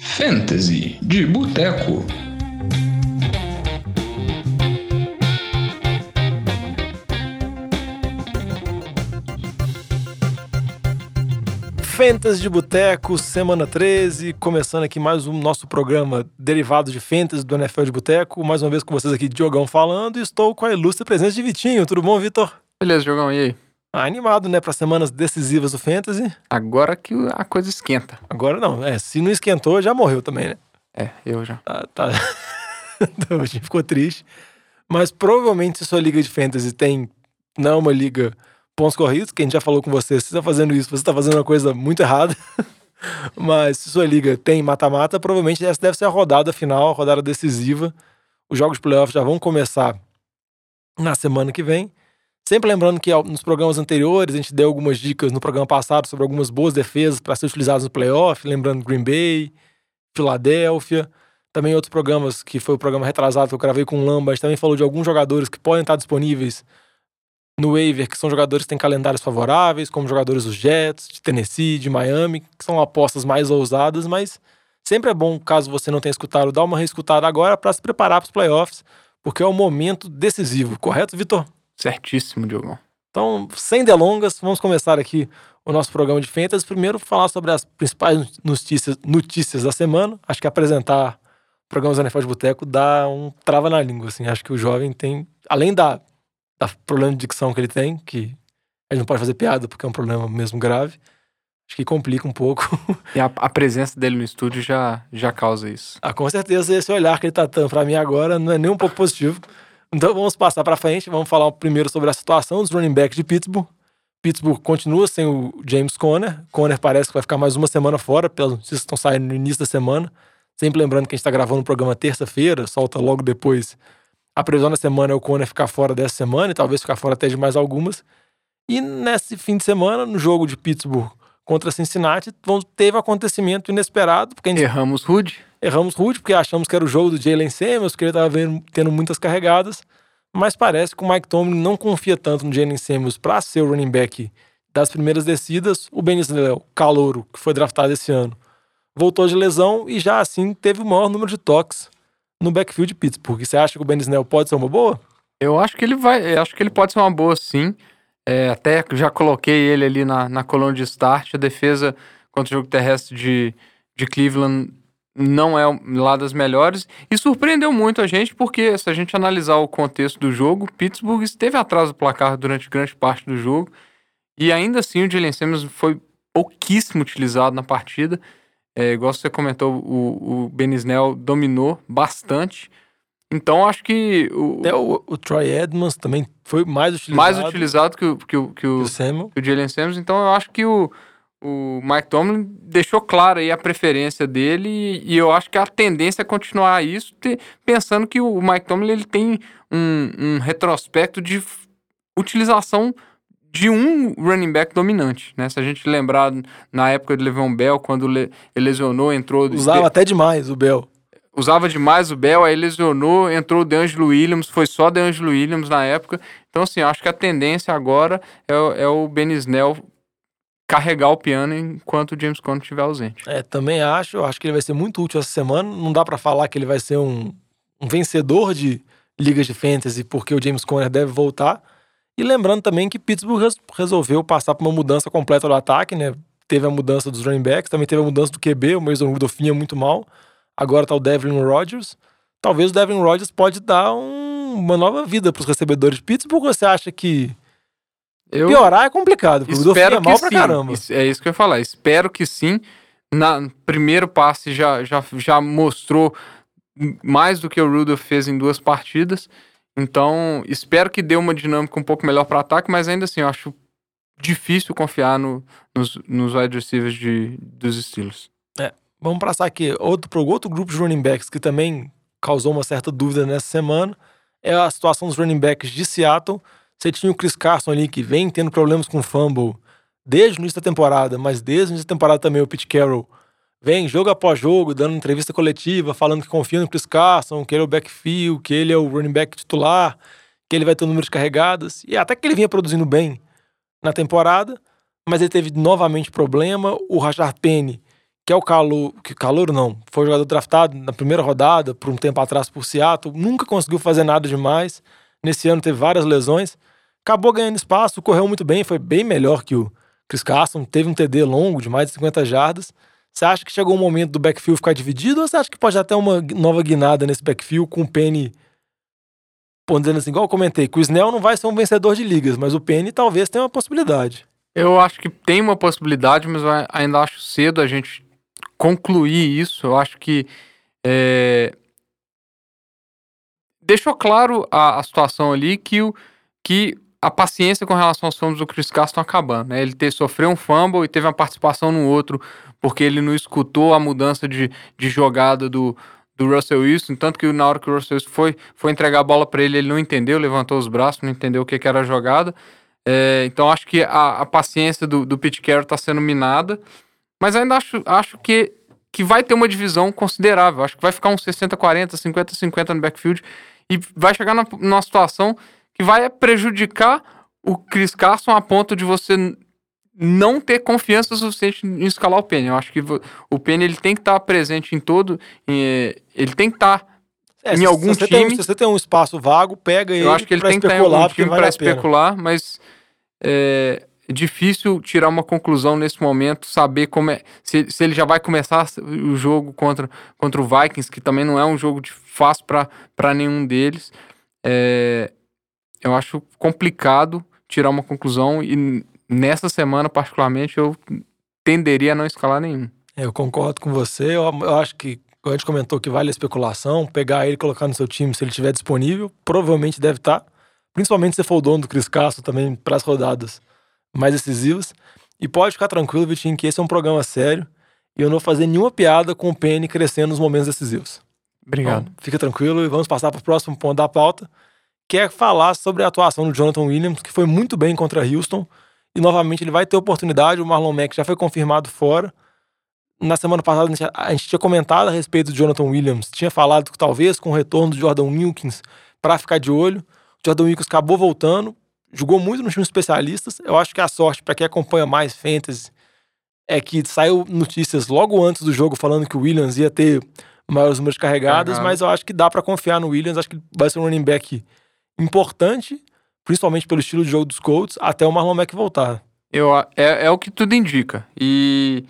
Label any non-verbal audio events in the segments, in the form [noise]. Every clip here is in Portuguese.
Fantasy de Boteco. Fantasy de Boteco, semana 13, começando aqui mais um nosso programa derivado de Fantasy do NFL de Boteco. Mais uma vez com vocês aqui, Diogão falando, e estou com a ilustre presença de Vitinho. Tudo bom, Vitor? Beleza, Diogão, e aí? Ah, animado, né, para semanas decisivas do Fantasy. Agora que a coisa esquenta. Agora não, é, se não esquentou, já morreu também, né? É, eu já. Tá, tá. [laughs] então, a gente ficou triste. Mas provavelmente se sua liga de fantasy tem, não é uma liga pontos corridos, que a gente já falou com você, se você está fazendo isso, você está fazendo uma coisa muito errada. [laughs] Mas se sua liga tem mata-mata, provavelmente essa deve ser a rodada final, a rodada decisiva. Os jogos de playoff já vão começar na semana que vem. Sempre lembrando que nos programas anteriores a gente deu algumas dicas no programa passado sobre algumas boas defesas para ser utilizadas no playoff, lembrando Green Bay, Filadélfia. Também outros programas, que foi o programa retrasado que eu gravei com o Lamba, a gente também falou de alguns jogadores que podem estar disponíveis no waiver, que são jogadores que têm calendários favoráveis, como jogadores dos Jets, de Tennessee, de Miami, que são apostas mais ousadas, mas sempre é bom, caso você não tenha escutado, dar uma reescutada agora para se preparar para os playoffs, porque é o momento decisivo, correto, Vitor? Certíssimo, Diogão. Então, sem delongas, vamos começar aqui o nosso programa de Fantasy. Primeiro, falar sobre as principais notícias, notícias da semana. Acho que apresentar programas da NFL de Boteco dá um trava na língua, assim. Acho que o jovem tem, além da da problema de dicção que ele tem, que ele não pode fazer piada porque é um problema mesmo grave. Acho que complica um pouco. E a, a presença dele no estúdio já, já causa isso. Ah, com certeza esse olhar que ele tá dando para mim agora não é nem um pouco positivo. Então vamos passar para frente, vamos falar primeiro sobre a situação dos running backs de Pittsburgh. Pittsburgh continua sem o James Conner. Conner parece que vai ficar mais uma semana fora, pelas notícias que estão saindo no início da semana. Sempre lembrando que a gente está gravando o programa terça-feira, solta logo depois a previsão da semana é o Conner ficar fora dessa semana e talvez ficar fora até de mais algumas. E nesse fim de semana, no jogo de Pittsburgh contra Cincinnati, teve acontecimento inesperado. Porque gente... Erramos rude. Erramos rude, porque achamos que era o jogo do Jalen Samuels, que ele estava tendo muitas carregadas. Mas parece que o Mike Tomlin não confia tanto no Jalen Samuels para ser o running back das primeiras descidas. O Ben Snell, calouro, que foi draftado esse ano, voltou de lesão e já assim teve o maior número de toques no backfield de Pittsburgh. Você acha que o Ben Snell pode ser uma boa? Eu acho que ele vai, acho que ele pode ser uma boa sim. É, até já coloquei ele ali na, na coluna de start. A defesa contra o jogo terrestre de, de Cleveland não é lá das melhores e surpreendeu muito a gente porque se a gente analisar o contexto do jogo, Pittsburgh esteve atrás do placar durante grande parte do jogo e ainda assim o Jalen Simmons foi pouquíssimo utilizado na partida. É, igual você comentou, o, o Benisnel dominou bastante. Então acho que. O, Até o, o, Troy Edmonds também foi mais utilizado. Mais utilizado que o, que o, que o, que o Jalen Samuels. Então eu acho que o, o Mike Tomlin deixou claro aí a preferência dele e, eu acho que a tendência é continuar isso, pensando que o Mike Tomlin ele tem um, um retrospecto de utilização de um running back dominante, né? Se a gente lembrar na época de Le'Veon Bell, quando ele lesionou, entrou... Usava até demais o Bell. Usava demais o Bell, aí lesionou, entrou o DeAngelo Williams, foi só DeAngelo Williams na época. Então, assim, acho que a tendência agora é, é o Ben Snell carregar o piano enquanto o James Conner estiver ausente. É, também acho. Acho que ele vai ser muito útil essa semana. Não dá para falar que ele vai ser um, um vencedor de ligas de fantasy porque o James Conner deve voltar e lembrando também que Pittsburgh resolveu passar por uma mudança completa do ataque, né? Teve a mudança dos running backs, também teve a mudança do QB, o Mason Rudolph vinha muito mal. Agora tá o Devlin Rodgers. Talvez o Devlin Rodgers pode dar um, uma nova vida para os recebedores de Pittsburgh. Você acha que eu piorar é complicado? Porque o Rudolph é mal sim. pra caramba. É isso que eu ia falar. Espero que sim. Na primeiro passe já, já, já mostrou mais do que o Rudolph fez em duas partidas. Então, espero que dê uma dinâmica um pouco melhor para ataque, mas ainda assim, eu acho difícil confiar no, nos, nos wide receivers de, dos Steelers. É, vamos passar aqui outro, outro grupo de running backs que também causou uma certa dúvida nessa semana. É a situação dos running backs de Seattle. Você tinha o Chris Carson ali que vem tendo problemas com fumble desde o início da temporada, mas desde o início da temporada também o Pete Carroll vem jogo após jogo, dando entrevista coletiva, falando que confia no Chris Carson, que ele é o backfield, que ele é o running back titular, que ele vai ter um número de carregadas. E até que ele vinha produzindo bem na temporada, mas ele teve novamente problema. O Rashard Penny, que é o calor, que calor não, foi jogador draftado na primeira rodada, por um tempo atrás por Seattle, nunca conseguiu fazer nada demais. Nesse ano teve várias lesões, acabou ganhando espaço, correu muito bem, foi bem melhor que o Chris Carson, teve um TD longo de mais de 50 jardas. Você acha que chegou o momento do backfield ficar dividido ou você acha que pode até uma nova guinada nesse backfield com o Penny dizendo assim, igual eu comentei, que o Snell não vai ser um vencedor de ligas, mas o Penny talvez tenha uma possibilidade. Eu acho que tem uma possibilidade, mas ainda acho cedo a gente concluir isso. Eu acho que é... deixou claro a, a, situação ali que, o, que a paciência com relação aos fumbles do Chris Carson acabando. Né? Ele ter, sofreu um fumble e teve uma participação no outro porque ele não escutou a mudança de, de jogada do, do Russell Wilson, tanto que na hora que o Russell Wilson foi, foi entregar a bola para ele, ele não entendeu, levantou os braços, não entendeu o que, que era a jogada. É, então acho que a, a paciência do, do Pete Carroll está sendo minada, mas ainda acho, acho que, que vai ter uma divisão considerável. Acho que vai ficar uns 60-40, 50-50 no backfield e vai chegar na, numa situação que vai prejudicar o Chris Carson a ponto de você não ter confiança suficiente em escalar o Penny. Eu acho que o Penny ele tem que estar presente em todo, ele tem que estar é, em algum time. Tem, se você tem um espaço vago, pega ele. Eu acho que ele tem que estar em algum time para especular, mas é, é difícil tirar uma conclusão nesse momento, saber como é, se, se ele já vai começar o jogo contra, contra o Vikings, que também não é um jogo de fácil para nenhum deles. É, eu acho complicado tirar uma conclusão e nessa semana, particularmente, eu tenderia a não escalar nenhum. É, eu concordo com você. Eu, eu acho que, a gente comentou que vale a especulação, pegar ele e colocar no seu time se ele estiver disponível, provavelmente deve estar. Tá. Principalmente se for o dono do Cris Castro também para as rodadas mais decisivas. E pode ficar tranquilo, Vitinho, que esse é um programa sério e eu não vou fazer nenhuma piada com o Penny crescendo nos momentos decisivos. Obrigado. Então, fica tranquilo e vamos passar para o próximo ponto da pauta, que é falar sobre a atuação do Jonathan Williams, que foi muito bem contra Houston e novamente ele vai ter oportunidade. O Marlon Mack já foi confirmado fora. Na semana passada a gente tinha comentado a respeito do Jonathan Williams, tinha falado que talvez com o retorno do Jordan Wilkins para ficar de olho. O Jordan Wilkins acabou voltando, jogou muito nos times especialistas. Eu acho que a sorte para quem acompanha mais fantasy é que saiu notícias logo antes do jogo falando que o Williams ia ter maiores números carregadas, Carregado. mas eu acho que dá para confiar no Williams. Acho que vai ser um running back importante principalmente pelo estilo de jogo dos Colts, até o Marlon Mack voltar. Eu, é, é o que tudo indica. E,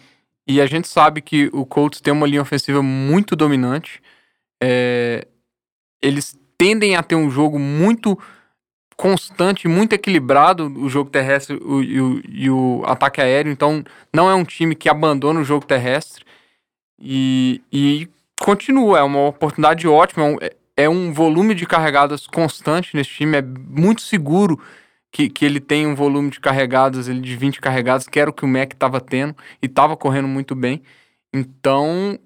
e a gente sabe que o Colts tem uma linha ofensiva muito dominante. É, eles tendem a ter um jogo muito constante, muito equilibrado, o jogo terrestre o, e, o, e o ataque aéreo. Então, não é um time que abandona o jogo terrestre. E, e continua, é uma oportunidade ótima. É, é um volume de carregadas constante nesse time, é muito seguro que, que ele tem um volume de carregadas ele de 20 carregadas, que era o que o Mac estava tendo e estava correndo muito bem. Então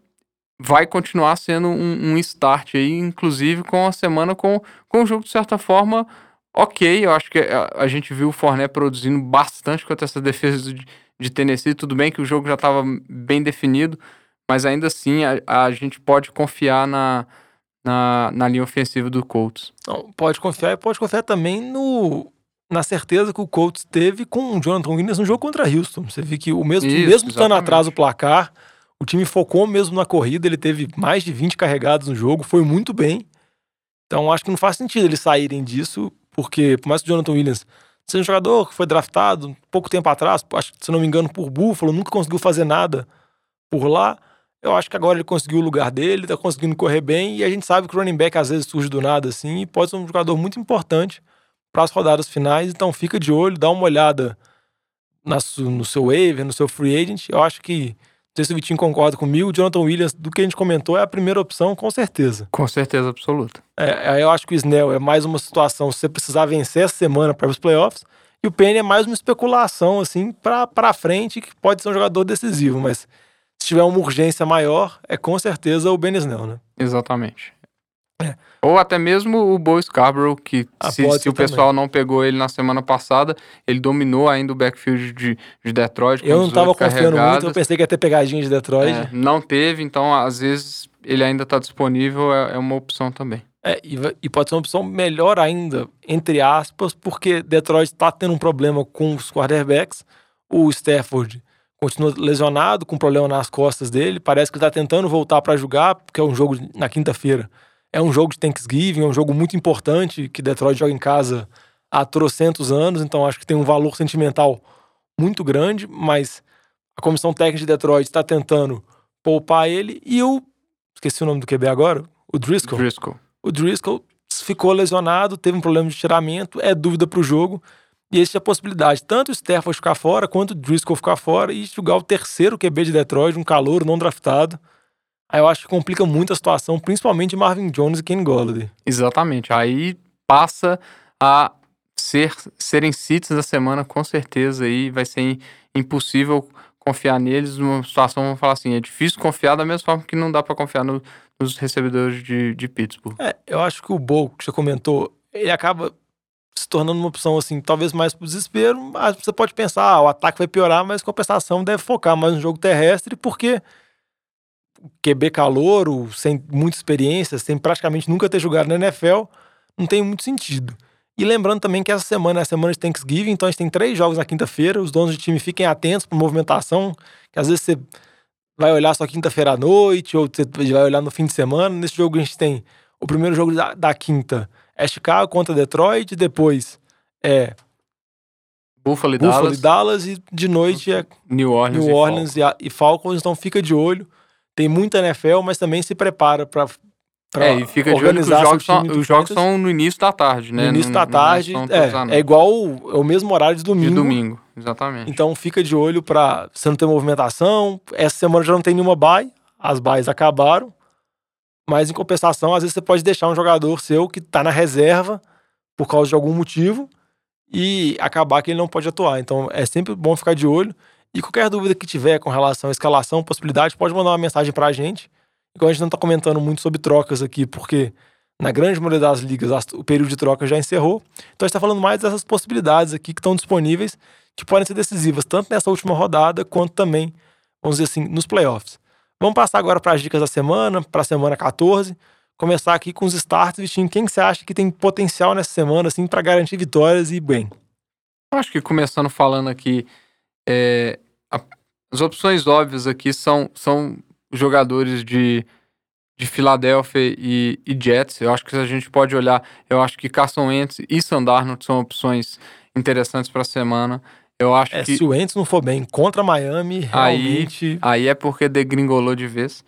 vai continuar sendo um, um, start aí, inclusive com a semana com, com o jogo de certa forma ok. Eu acho que a, a gente viu o Forné produzindo bastante contra essa defesa de, de Tennessee. Tudo bem que o jogo já estava bem definido, mas ainda assim a, a gente pode confiar na, na, na linha ofensiva do Colts. Não, pode confiar e pode confiar também no, na certeza que o Colts teve com o Jonathan Williams no jogo contra Houston. Você viu que o mesmo, Isso, mesmo estando atrás do placar, o time focou mesmo na corrida, ele teve mais de 20 carregados no jogo, foi muito bem. Então acho que não faz sentido eles saírem disso, porque por mais que o Jonathan Williams seja um jogador que foi draftado pouco tempo atrás, acho que se não me engano por Buffalo, nunca conseguiu fazer nada por lá. Eu acho que agora ele conseguiu o lugar dele, tá conseguindo correr bem, e a gente sabe que o running back às vezes surge do nada assim, e pode ser um jogador muito importante para as rodadas finais, então fica de olho, dá uma olhada na, no seu waiver, no seu free agent. Eu acho que, não sei se o Vitinho concorda comigo, o Jonathan Williams, do que a gente comentou, é a primeira opção, com certeza. Com certeza absoluta. É, eu acho que o Snell é mais uma situação, se você precisar vencer essa semana para os playoffs, e o Penny é mais uma especulação, assim, para frente, que pode ser um jogador decisivo, mas se tiver uma urgência maior, é com certeza o Ben Snell, né? Exatamente. É. Ou até mesmo o Bo Scarborough, que ah, se, se o pessoal não pegou ele na semana passada, ele dominou ainda o backfield de, de Detroit. Eu não estava confiando muito, eu pensei que ia ter pegadinha de Detroit. É, não teve, então às vezes ele ainda está disponível, é, é, uma opção também. É, e, e, pode ser uma opção melhor ainda, entre aspas, porque Detroit está tendo um problema com os quarterbacks. O Stafford continua lesionado, com problema nas costas dele. Parece que ele tá tentando voltar para jogar, porque é um jogo na quinta-feira. É um jogo de Thanksgiving, é um jogo muito importante que Detroit joga em casa há trocentos anos, então acho que tem um valor sentimental muito grande, mas a comissão técnica de Detroit está tentando poupar ele e eu esqueci o nome do QB agora, o Driscoll. Driscoll. O Driscoll ficou lesionado, teve um problema de tiramento, é dúvida para o jogo. E existe a possibilidade, tanto o Stafford ficar fora, quanto o Driscoll ficar fora e jogar o terceiro QB de Detroit, um calor não draftado. Aí eu acho que complica muito a situação, principalmente Marvin Jones e Ken Golladay. Exatamente. Aí passa a ser serem sítios da semana, com certeza, aí vai ser impossível confiar neles numa situação, vamos falar assim, é difícil confiar da mesma forma que não dá para confiar no, nos recebedores de, de Pittsburgh. É, eu acho que o Bo, que você comentou, ele acaba se tornando uma opção assim, talvez mais pro desespero, mas você pode pensar, ah, o ataque vai piorar, mas compensação deve focar mais no jogo terrestre, porque QB calouro, sem muita experiência, sem praticamente nunca ter jogado na NFL, não tem muito sentido. E lembrando também que essa semana é a semana de Thanksgiving, então a gente tem três jogos na quinta-feira, os donos de time fiquem atentos para movimentação, que às vezes você vai olhar só quinta-feira à noite, ou você vai olhar no fim de semana. Nesse jogo a gente tem o primeiro jogo da, da quinta é Chicago contra Detroit, depois é Buffalo e Dallas. e Dallas, e de noite é New Orleans, New e Orleans e, a- e Falcons, então fica de olho. Tem muita NFL, mas também se prepara para É, e fica de olho que os jogos, são, os jogos são no início da tarde, né? no início da tarde. É, é igual o, é o mesmo horário de domingo. De domingo, exatamente. Então fica de olho para você não ter movimentação. Essa semana já não tem nenhuma bye, as byes acabaram. Mas em compensação, às vezes você pode deixar um jogador seu que tá na reserva por causa de algum motivo e acabar que ele não pode atuar. Então é sempre bom ficar de olho. E qualquer dúvida que tiver com relação à escalação, possibilidade, pode mandar uma mensagem pra gente. Igual a gente não tá comentando muito sobre trocas aqui, porque na grande maioria das ligas as- o período de troca já encerrou. Então a gente tá falando mais dessas possibilidades aqui que estão disponíveis, que podem ser decisivas, tanto nessa última rodada, quanto também, vamos dizer assim, nos playoffs. Vamos passar agora para as dicas da semana, para a semana 14. Começar aqui com os starts, Vitinho. Quem que você acha que tem potencial nessa semana, assim, para garantir vitórias e bem? Acho que começando falando aqui, é, a- as opções óbvias aqui são, são jogadores de, de Filadélfia e, e Jets. Eu acho que a gente pode olhar, eu acho que Carson Wentz e Sandarnold são opções interessantes para a semana. Eu acho É, que se o Wentz não for bem contra Miami, Aí- realmente... aí é porque degringolou de vez.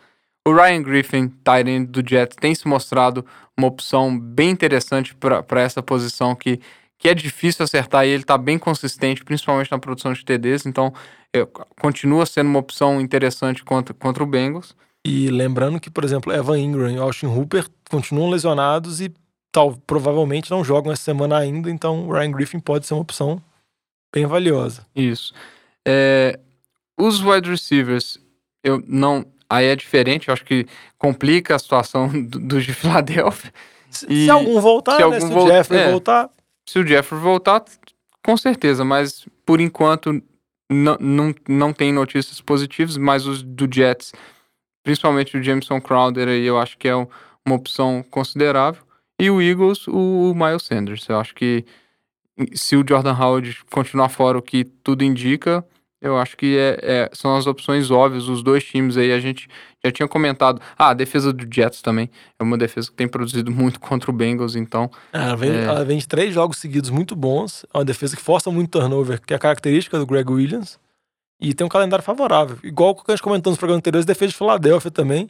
O Ryan Griffin, tight do Jets, tem se mostrado uma opção bem interessante para essa posição que, que é difícil acertar e ele está bem consistente, principalmente na produção de TDs. Então, continua sendo uma opção interessante contra, contra o Bengals. E lembrando que, por exemplo, Evan Ingram e Austin Hooper continuam lesionados e tal, provavelmente não jogam essa semana ainda, então o Ryan Griffin pode ser uma opção bem valiosa. Isso. É, os wide receivers, eu não. Aí é diferente, eu acho que complica a situação [laughs] do- dos de Filadélfia. Se, E se algum voltar, se né? algum Se vol- o Jeffrey é. voltar, Se o Jeffrey voltar, com certeza, mas por enquanto não, não, não tem notícias positivas, mas os do Jets, principalmente o Jameson Crowder aí, eu acho que é um- uma opção considerável. E o Eagles, o, o Miles Sanders. Eu acho que se o Jordan Howard continuar fora, o que tudo indica, eu acho que é, é- são as opções óbvias. Os dois times aí, a gente já tinha comentado. Ah, a defesa do Jets também é uma defesa que tem produzido [laughs] muito contra o Bengals, então ela vem, É. ela vem de três jogos seguidos muito bons. É uma defesa que força muito turnover, que é a característica do Greg Williams. E tem um calendário favorável. Igual o que a gente comentou nos programas anteriores, defesa de Filadélfia também.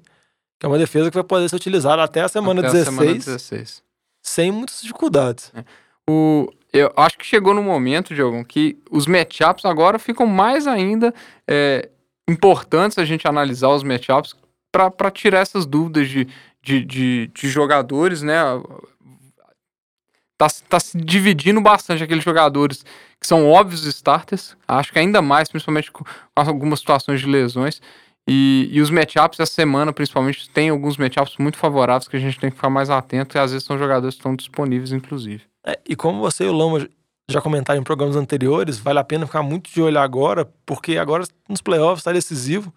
Que é uma defesa que vai poder ser utilizada até a semana, até 16, a semana 16. sem muitas dificuldades. O, eu acho que chegou no momento, Diogo, que os matchups agora ficam mais ainda é, importantes a gente analisar os matchups para tirar essas dúvidas de, de, de, de jogadores, né? Tá, tá se dividindo bastante aqueles jogadores que são óbvios starters, acho que ainda mais, principalmente com algumas situações de lesões. E, e os matchups essa semana, principalmente, tem alguns matchups muito favoráveis que a gente tem que ficar mais atento, e às vezes são jogadores que estão disponíveis, inclusive. É, e como você e o Lama já comentaram em programas anteriores, vale a pena ficar muito de olho agora, porque agora nos playoffs está decisivo.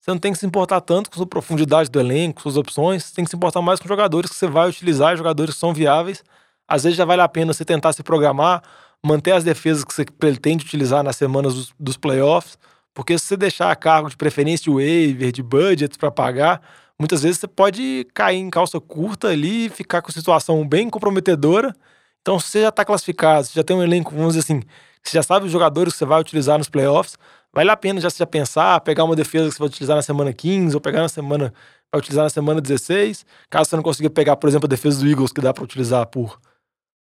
Você não tem que se importar tanto com a profundidade do elenco, suas opções, você tem que se importar mais com jogadores que você vai utilizar, jogadores que são viáveis. Às vezes já vale a pena você tentar se programar, manter as defesas que você pretende utilizar nas semanas dos, dos playoffs, Porque se você deixar a cargo de preferência de waiver, de budget para pagar, muitas vezes você pode cair em calça curta ali ficar com situação bem comprometedora. Então, se você já está classificado, você já tem um elenco, vamos dizer assim, você já sabe os jogadores que você vai utilizar nos playoffs, vale a pena já se já pensar, pegar uma defesa que você vai utilizar na semana 15 ou pegar na semana vai utilizar na semana 16. Caso você não consiga pegar, por exemplo, a defesa do Eagles, que dá para utilizar por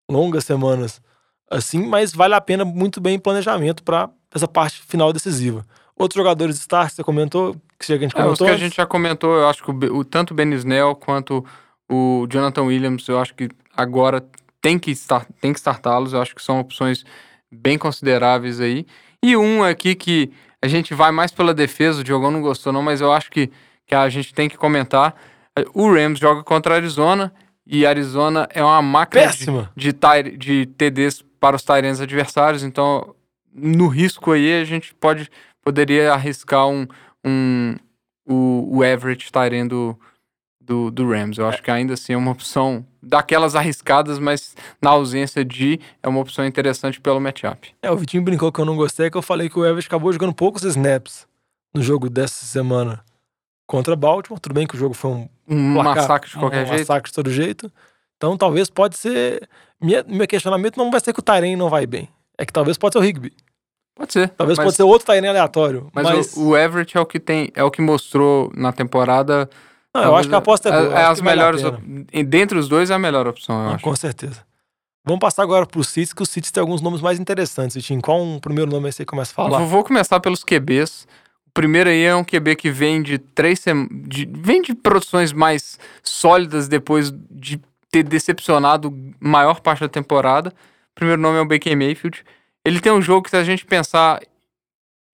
longas semanas assim, mas vale a pena muito bem planejamento para essa parte final decisiva. Outros jogadores de start, você comentou, que a gente comentou? É, os que a gente já comentou, eu acho que o, o, tanto o Ben Snell quanto o Jonathan Williams, eu acho que agora tem que, start, tem que startá-los, eu acho que são opções bem consideráveis aí. E um aqui que a gente vai mais pela defesa, o Diogão não gostou não, mas eu acho que, que a gente tem que comentar. O Rams joga contra a Arizona e Arizona é uma máquina de, de, de TDs para os Tyrants adversários, então no risco aí a gente pode poderia arriscar um, um o, o average Tyrant do, do, do, Rams. Eu acho é. que ainda assim é uma opção daquelas arriscadas, mas na ausência de é uma opção interessante pelo matchup. É, o Vitinho brincou que eu não gostei, que eu falei que o Everett acabou jogando poucos snaps no jogo dessa semana contra Baltimore. Tudo bem que o jogo foi um, um placar, massacre de qualquer um jeito. massacre de todo jeito. Então talvez pode ser. Minha, meu questionamento não vai ser que o Tyrene não vai bem. É que talvez pode ser o Rigby. Pode ser. Talvez mas... pode ser outro Tyrene aleatório. Mas, mas... O, o, Everett é o que tem. É o que mostrou na temporada. Não, eu acho que a aposta é boa. É, as melhores. Vale Dentre os dois é a melhor opção, eu acho. Com certeza. Vamos passar agora para os Cits, que os Cits tem alguns nomes mais interessantes. Vitinho, qual um primeiro nome aí você começa a falar? Eu vou começar pelos QBs. O primeiro aí é um QB que vem de três sem... de... vem de produções mais sólidas depois de ter decepcionado maior parte da temporada. O primeiro nome é o Baker Mayfield. Ele tem um jogo que, se a gente pensar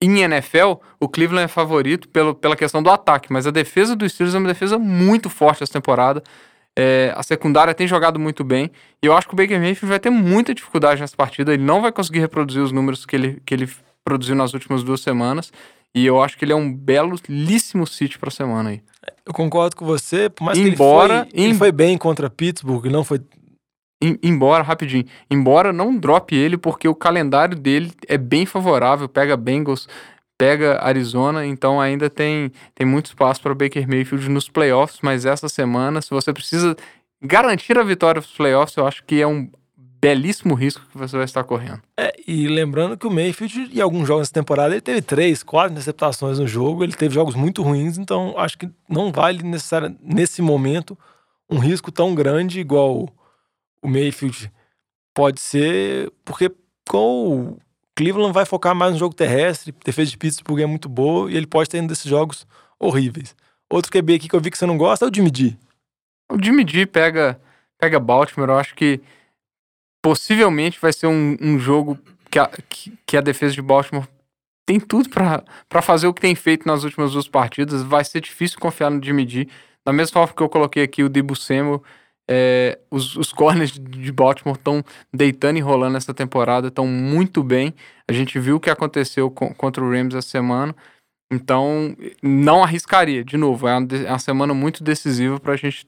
em NFL, o Cleveland é favorito pelo, pela questão do ataque, mas a defesa dos Steelers é uma defesa muito forte essa temporada. É, a secundária tem jogado muito bem. E eu acho que o Baker Mayfield vai ter muita dificuldade nessa partida. Ele não vai conseguir reproduzir os números que ele, que ele produziu nas últimas duas semanas. E eu acho que ele é um belíssimo sítio para a semana aí. Eu concordo com você, por mais embora, que ele foi, em... ele foi bem contra Pittsburgh, não foi embora, rapidinho, embora não drope ele, porque o calendário dele é bem favorável, pega Bengals, pega Arizona, então ainda tem, tem muito espaço para o Baker Mayfield nos playoffs, mas essa semana, se você precisa garantir a vitória nos playoffs, eu acho que é um belíssimo risco que você vai estar correndo. É, e lembrando que o Mayfield, em alguns jogos dessa temporada, ele teve três, quatro interceptações no jogo, ele teve jogos muito ruins, então acho que não vale necessariamente, nesse momento, um risco tão grande igual o Mayfield pode ser, porque com o Cleveland vai focar mais no jogo terrestre, defesa de Pittsburgh é muito boa e ele pode ter um desses jogos horríveis. Outro QB aqui que eu vi que você não gosta é o Jimmy G. O Jimmy G pega, pega Baltimore, eu acho que possivelmente vai ser um, um jogo que a, que, que a defesa de Baltimore tem tudo para fazer o que tem feito nas últimas duas partidas. Vai ser difícil confiar no Jimmy G. Da mesma forma que eu coloquei aqui o Debo Samuel, é, os, os corners de Baltimore estão deitando e rolando essa temporada, estão muito bem. A gente viu o que aconteceu com, contra o Rams essa semana. Então, não arriscaria. De novo, é uma, é uma semana muito decisiva para a gente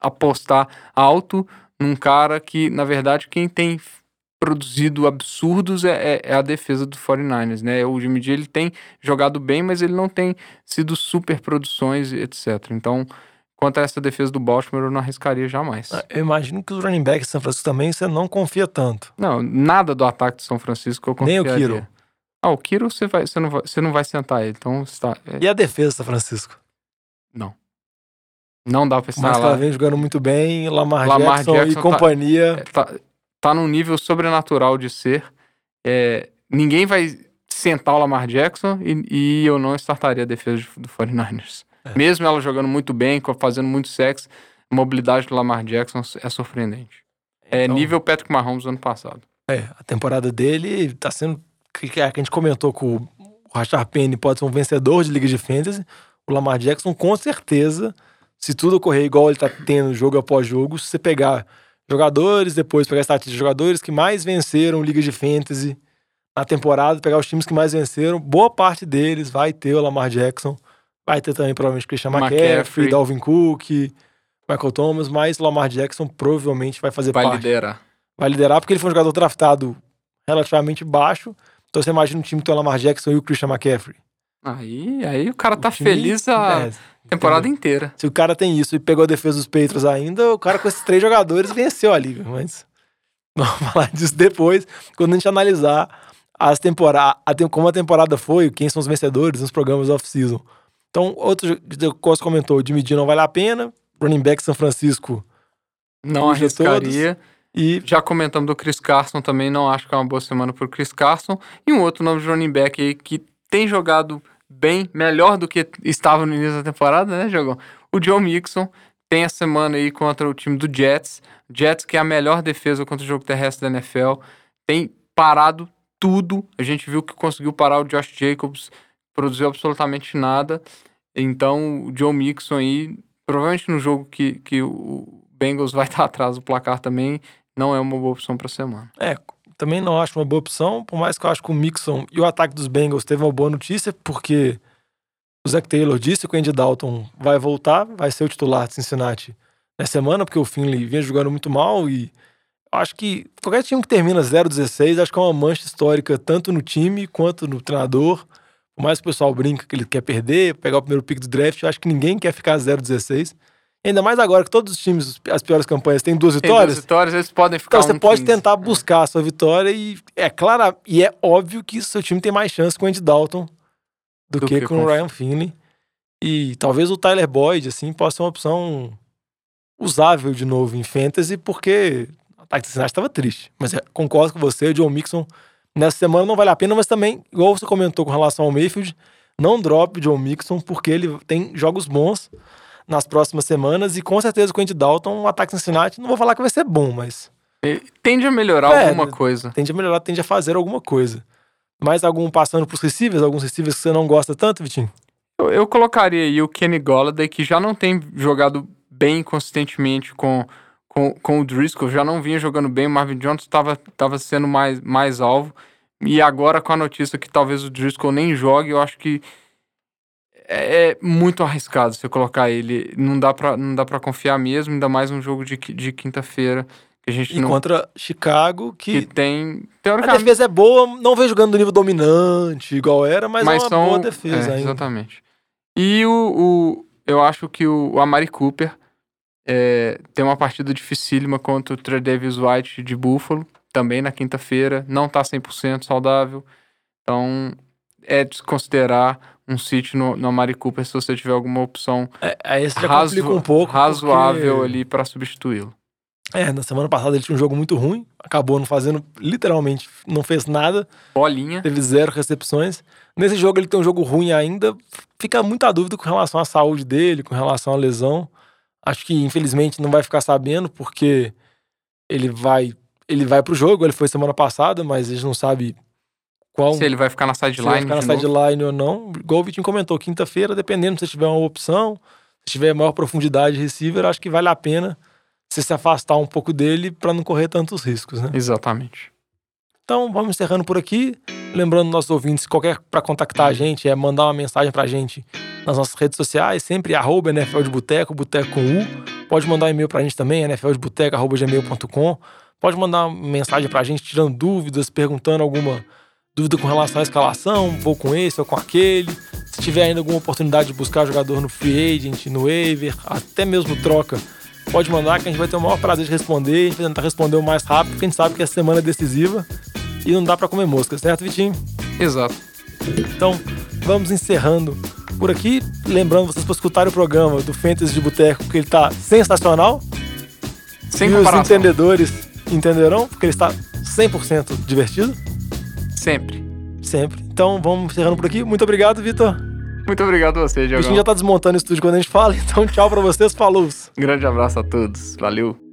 apostar alto num cara que, na verdade, quem tem produzido absurdos é, é, é, a defesa do 49ers, né? O Jimmy G ele tem jogado bem, mas ele não tem sido super produções, etc. Então, Quanto a essa defesa do Baltimore, eu não arriscaria jamais. Ah, eu imagino que os running backs de São Francisco também você não confia tanto. Não, nada do ataque de São Francisco eu confiaria. Nem o Kiro. Ah, o Kiro você, vai, você, não, vai, você não vai sentar ele, então está... É... E a defesa de São Francisco? Não. Não dá pra estar Mas lá. Mas vem jogando muito bem, Lamar, Lamar Jackson, Jackson, e tá- companhia. É, tá, tá num nível sobrenatural de ser. É, ninguém vai sentar o Lamar Jackson e, e eu não startaria a defesa do 49ers. É. Mesmo ela jogando muito bem, fazendo muito sexo, a mobilidade do Lamar Jackson é surpreendente. É então, nível Patrick Mahomes do ano passado. É, a temporada dele tá sendo. Que a gente comentou que o Rashard Penny pode ser um vencedor de Liga de Fantasy. O Lamar Jackson, com certeza, se tudo ocorrer igual ele tá tendo jogo após jogo, se você pegar jogadores, depois pegar estatísticas de jogadores que mais venceram Liga de Fantasy na temporada, pegar os times que mais venceram, boa parte deles vai ter o Lamar Jackson Vai ter também provavelmente Christian McCaffrey, McCaffrey, Dalvin Cook, Michael Thomas, mas Lamar Jackson provavelmente vai fazer vai parte. Vai liderar. Vai liderar porque ele foi um jogador draftado relativamente baixo. Então você imagina um time que tem o Lamar Jackson e o Christian McCaffrey. Aí, aí o cara tá O time- feliz a é, temporada inteira. se o cara tem isso e pegou a defesa dos Patriots ainda, o cara com esses três jogadores venceu a liga. Mas [laughs] vamos falar disso depois, quando a gente analisar as temporadas, como a temporada foi, quem são os vencedores nos programas off-season. Então, outro o Costa comentou, o Jimmy G não vale a pena, running back São Francisco Não arriscaria. e Já comentamos do Chris Carson também, não acho que é uma boa semana pro Chris Carson. E um outro nome de running back aí que tem jogado bem, melhor do que estava no início da temporada, né, Jogão? O Joe Mixon tem a semana aí contra o time do Jets. Jets que é a melhor defesa contra o jogo terrestre da NFL. Tem parado tudo. A gente viu que conseguiu parar o Josh Jacobs, produziu absolutamente nada. Então, o Joe Mixon aí, provavelmente no jogo que, que o Bengals vai [laughs] estar atrás do placar também, não é uma boa opção para semana. É, também não acho uma boa opção, por mais que eu acho que o Mixon e o ataque dos Bengals teve uma boa notícia, porque o Zach Taylor disse que o Andy Dalton vai voltar, vai ser o titular de Cincinnati nessa semana, porque o Finley vinha jogando muito mal e acho que qualquer time que termina 0-16, acho que é uma mancha histórica tanto no time quanto no treinador. Por mais que o pessoal brinca que ele quer perder, pegar o primeiro pick do draft, eu acho que ninguém quer ficar 0-16. Ainda mais agora que todos os times, as piores campanhas, têm duas Tem vitórias. duas vitórias, eles podem ficar Então você pode 15. tentar buscar a sua vitória e é claro, e é óbvio que seu time tem mais chance com o Andy Dalton do, Do que, que com o Ryan Finley. E talvez o Tyler Boyd, assim, possa ser uma opção usável de novo em fantasy, porque o ataque de Cincinnati estava triste. Mas é, concordo com você, o John Mixon nessa semana não vale a pena, mas também, igual você comentou com relação ao Mayfield, não drop John Mixon, porque ele tem jogos bons nas próximas semanas e com certeza com o Andy Dalton, o ataque Cincinnati, não vou falar que vai ser bom, mas Tende a melhorar É, alguma né? coisa. tende a melhorar, tende a fazer alguma coisa. Mais algum passando pros receivers? Alguns receivers que você não gosta tanto, Vitinho? Eu, eu colocaria aí o Kenny Golladay, que já não tem jogado bem consistentemente com, com, com o Driscoll, já não vinha jogando bem, o Marvin Jones estava tava sendo mais, mais alvo. E agora, com a notícia que talvez o Driscoll nem jogue, eu acho que é, é muito arriscado você colocar ele. Não dá pra, não dá pra confiar mesmo, ainda mais um jogo de, de quinta-feira, que a gente E não. contra Chicago, Que que tem. a Teoricamente. defesa é boa, não vem jogando no nível dominante, igual era, mas, é uma são- boa defesa é, ainda. Exatamente. E o, o- eu acho que o, o Amari Cooper é, tem uma partida dificílima contra o Trey Davis White de Buffalo, também na quinta-feira. Não tá 100% saudável. Então, é de se considerar um sítio no, no Amari Cooper se você tiver alguma opção É, razo- um pouco. razoável porque- ali para substituí-lo. É, na semana passada ele tinha um jogo muito ruim, acabou não fazendo, literalmente, não fez nada, Bolinha. teve zero recepções. Nesse jogo ele tem um jogo ruim ainda, fica muita dúvida com relação à saúde dele, com relação à lesão. Acho que infelizmente não vai ficar sabendo porque ele vai ele vai pro jogo, ele foi semana passada, mas a gente não sabe qual Se ele vai ficar na vai sideline. ficar na sideline ou não. Igual o Vitinho comentou, quinta-feira, dependendo se tiver uma opção, se tiver maior profundidade de receiver, acho que vale a pena você se afastar um pouco dele para não correr tantos riscos, né? Exatamente. Então, vamos encerrando por aqui. Lembrando nossos ouvintes, qualquer para contactar a gente é mandar uma mensagem pra gente nas nossas redes sociais, sempre arroba NFL de Boteco, Boteco com U. Pode mandar um e-mail pra gente também, nfldeboteco.gmail.com. Pode mandar uma mensagem pra gente tirando dúvidas, perguntando alguma dúvida com relação à escalação, vou com esse ou com aquele. Se tiver ainda alguma oportunidade de buscar jogador no free agent, no waiver, até mesmo troca, pode mandar que a gente vai ter o maior prazer de responder. A gente vai tentar responder o mais rápido, porque a gente sabe que essa semana é decisiva e não dá pra comer mosca, certo, Vitinho? Exato. Então, vamos encerrando por aqui. Lembrando vocês para escutarem o programa do Fantasy de Boteco, que ele tá sensacional. Sem e os comparação. entendedores entenderão, porque ele está 100% divertido, Sempre. sempre. Então, vamos encerrando por aqui. Muito obrigado, Vitor. Muito obrigado a você, O Diogão. Vitinho já tá desmontando o estúdio quando a gente fala, [laughs] então tchau pra vocês, falou! Grande abraço a todos. Valeu.